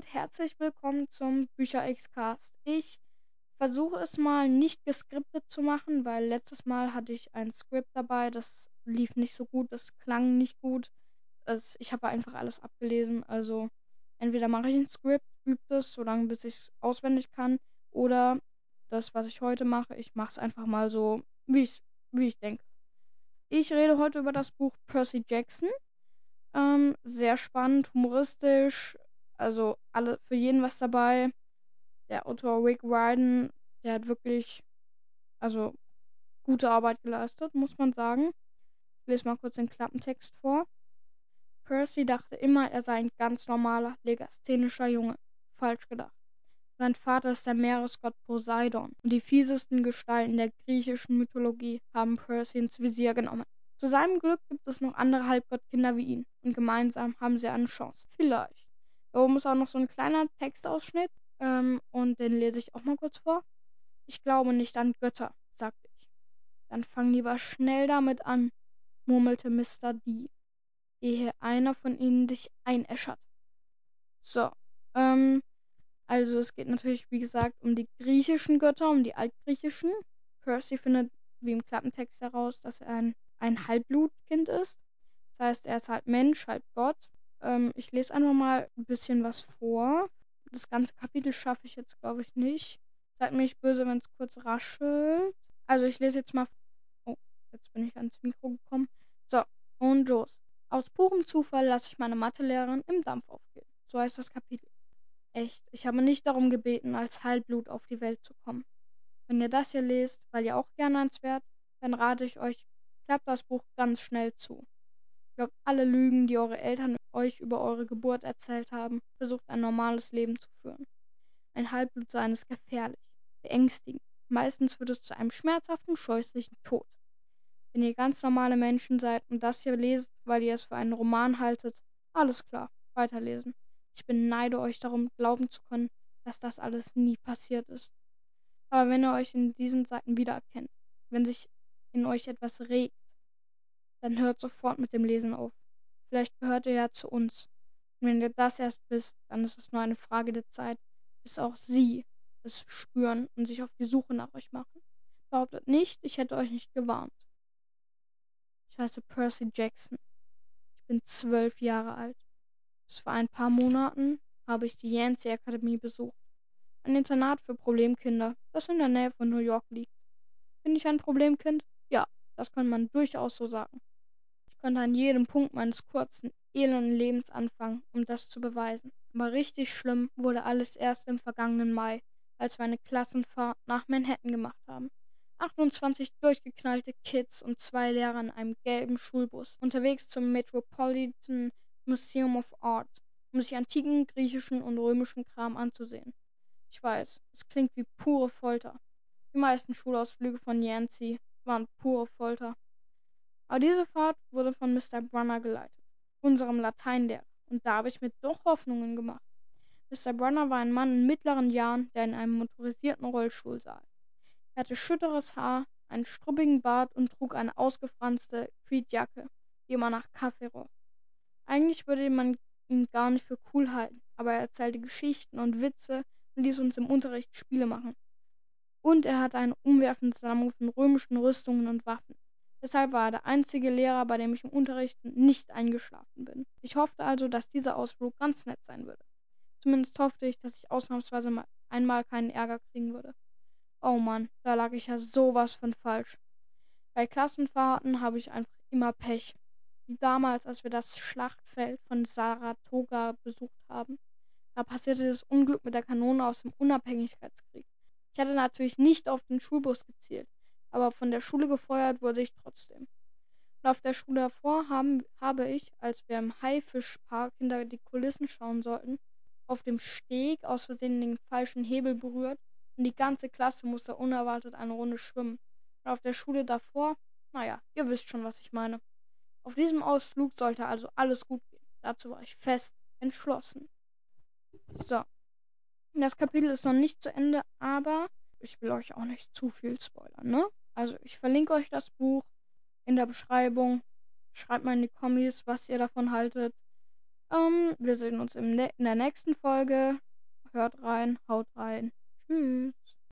und herzlich willkommen zum Bücher X-Cast. Ich versuche es mal nicht geskriptet zu machen, weil letztes Mal hatte ich ein Skript dabei, das lief nicht so gut, das klang nicht gut. Das, ich habe einfach alles abgelesen, also entweder mache ich ein Skript, übe es, solange bis ich es auswendig kann, oder das, was ich heute mache, ich mache es einfach mal so, wie, wie ich denke. Ich rede heute über das Buch Percy Jackson. Ähm, sehr spannend, humoristisch, also alle für jeden was dabei. Der Autor Rick Ryden, der hat wirklich, also gute Arbeit geleistet, muss man sagen. Ich lese mal kurz den Klappentext vor. Percy dachte immer, er sei ein ganz normaler, legasthenischer Junge. Falsch gedacht. Sein Vater ist der Meeresgott Poseidon und die fiesesten Gestalten der griechischen Mythologie haben Percy ins Visier genommen. Zu seinem Glück gibt es noch andere Halbgottkinder wie ihn und gemeinsam haben sie eine Chance. Vielleicht. Da oben ist auch noch so ein kleiner Textausschnitt ähm, und den lese ich auch mal kurz vor. Ich glaube nicht an Götter, sagte ich. Dann fang lieber schnell damit an, murmelte Mr. D, ehe einer von ihnen dich einäschert. So, ähm, also es geht natürlich, wie gesagt, um die griechischen Götter, um die altgriechischen. Percy findet, wie im Klappentext heraus, dass er ein, ein Halbblutkind ist. Das heißt, er ist halb Mensch, halb Gott. Ähm, ich lese einfach mal ein bisschen was vor. Das ganze Kapitel schaffe ich jetzt, glaube ich, nicht. Seid mir nicht böse, wenn es kurz raschelt. Also ich lese jetzt mal. Oh, jetzt bin ich ans Mikro gekommen. So, und los. Aus purem Zufall lasse ich meine Mathelehrerin im Dampf aufgehen. So heißt das Kapitel. Echt, ich habe nicht darum gebeten, als Heilblut auf die Welt zu kommen. Wenn ihr das hier lest, weil ihr auch gerne ans Wert, dann rate ich euch, klappt das Buch ganz schnell zu. Glaubt alle Lügen, die eure Eltern euch über eure Geburt erzählt haben, versucht ein normales Leben zu führen. Ein Halbblutsein ist gefährlich, beängstigend. Meistens wird es zu einem schmerzhaften, scheußlichen Tod. Wenn ihr ganz normale Menschen seid und das hier lest, weil ihr es für einen Roman haltet, alles klar, weiterlesen. Ich beneide euch darum, glauben zu können, dass das alles nie passiert ist. Aber wenn ihr euch in diesen Seiten wiedererkennt, wenn sich in euch etwas regt, dann hört sofort mit dem Lesen auf. Vielleicht gehört ihr ja zu uns. Und wenn ihr das erst wisst, dann ist es nur eine Frage der Zeit, bis auch sie es spüren und sich auf die Suche nach euch machen. Behauptet nicht, ich hätte euch nicht gewarnt. Ich heiße Percy Jackson. Ich bin zwölf Jahre alt. Bis vor ein paar Monaten habe ich die Yancey Akademie besucht. Ein Internat für Problemkinder, das in der Nähe von New York liegt. Bin ich ein Problemkind? Ja, das kann man durchaus so sagen konnte an jedem Punkt meines kurzen, elenden Lebens anfangen, um das zu beweisen. Aber richtig schlimm wurde alles erst im vergangenen Mai, als wir eine Klassenfahrt nach Manhattan gemacht haben. 28 durchgeknallte Kids und zwei Lehrer in einem gelben Schulbus, unterwegs zum Metropolitan Museum of Art, um sich antiken griechischen und römischen Kram anzusehen. Ich weiß, es klingt wie pure Folter. Die meisten Schulausflüge von Yancey waren pure Folter. Aber diese Fahrt wurde von Mr. Brunner geleitet, unserem Lateinlehrer, und da habe ich mir doch Hoffnungen gemacht. Mr. Brunner war ein Mann in mittleren Jahren, der in einem motorisierten Rollstuhl saß. Er hatte schütteres Haar, einen struppigen Bart und trug eine ausgefranste Tweedjacke, die immer nach Kaffee roch. Eigentlich würde man ihn gar nicht für cool halten, aber er erzählte Geschichten und Witze und ließ uns im Unterricht Spiele machen. Und er hatte eine umwerfende Sammlung von römischen Rüstungen und Waffen. Deshalb war er der einzige Lehrer, bei dem ich im Unterricht nicht eingeschlafen bin. Ich hoffte also, dass dieser Ausflug ganz nett sein würde. Zumindest hoffte ich, dass ich ausnahmsweise mal einmal keinen Ärger kriegen würde. Oh Mann, da lag ich ja sowas von falsch. Bei Klassenfahrten habe ich einfach immer Pech. Wie damals, als wir das Schlachtfeld von Saratoga besucht haben. Da passierte das Unglück mit der Kanone aus dem Unabhängigkeitskrieg. Ich hatte natürlich nicht auf den Schulbus gezielt aber von der Schule gefeuert wurde ich trotzdem. Und auf der Schule davor haben, habe ich, als wir im Haifischpark hinter die Kulissen schauen sollten, auf dem Steg aus Versehen den falschen Hebel berührt und die ganze Klasse musste unerwartet eine Runde schwimmen. Und auf der Schule davor, naja, ihr wisst schon, was ich meine. Auf diesem Ausflug sollte also alles gut gehen. Dazu war ich fest entschlossen. So. Das Kapitel ist noch nicht zu Ende, aber ich will euch auch nicht zu viel spoilern, ne? Also ich verlinke euch das Buch in der Beschreibung. Schreibt mal in die Kommis, was ihr davon haltet. Ähm, wir sehen uns in der nächsten Folge. Hört rein, haut rein. Tschüss.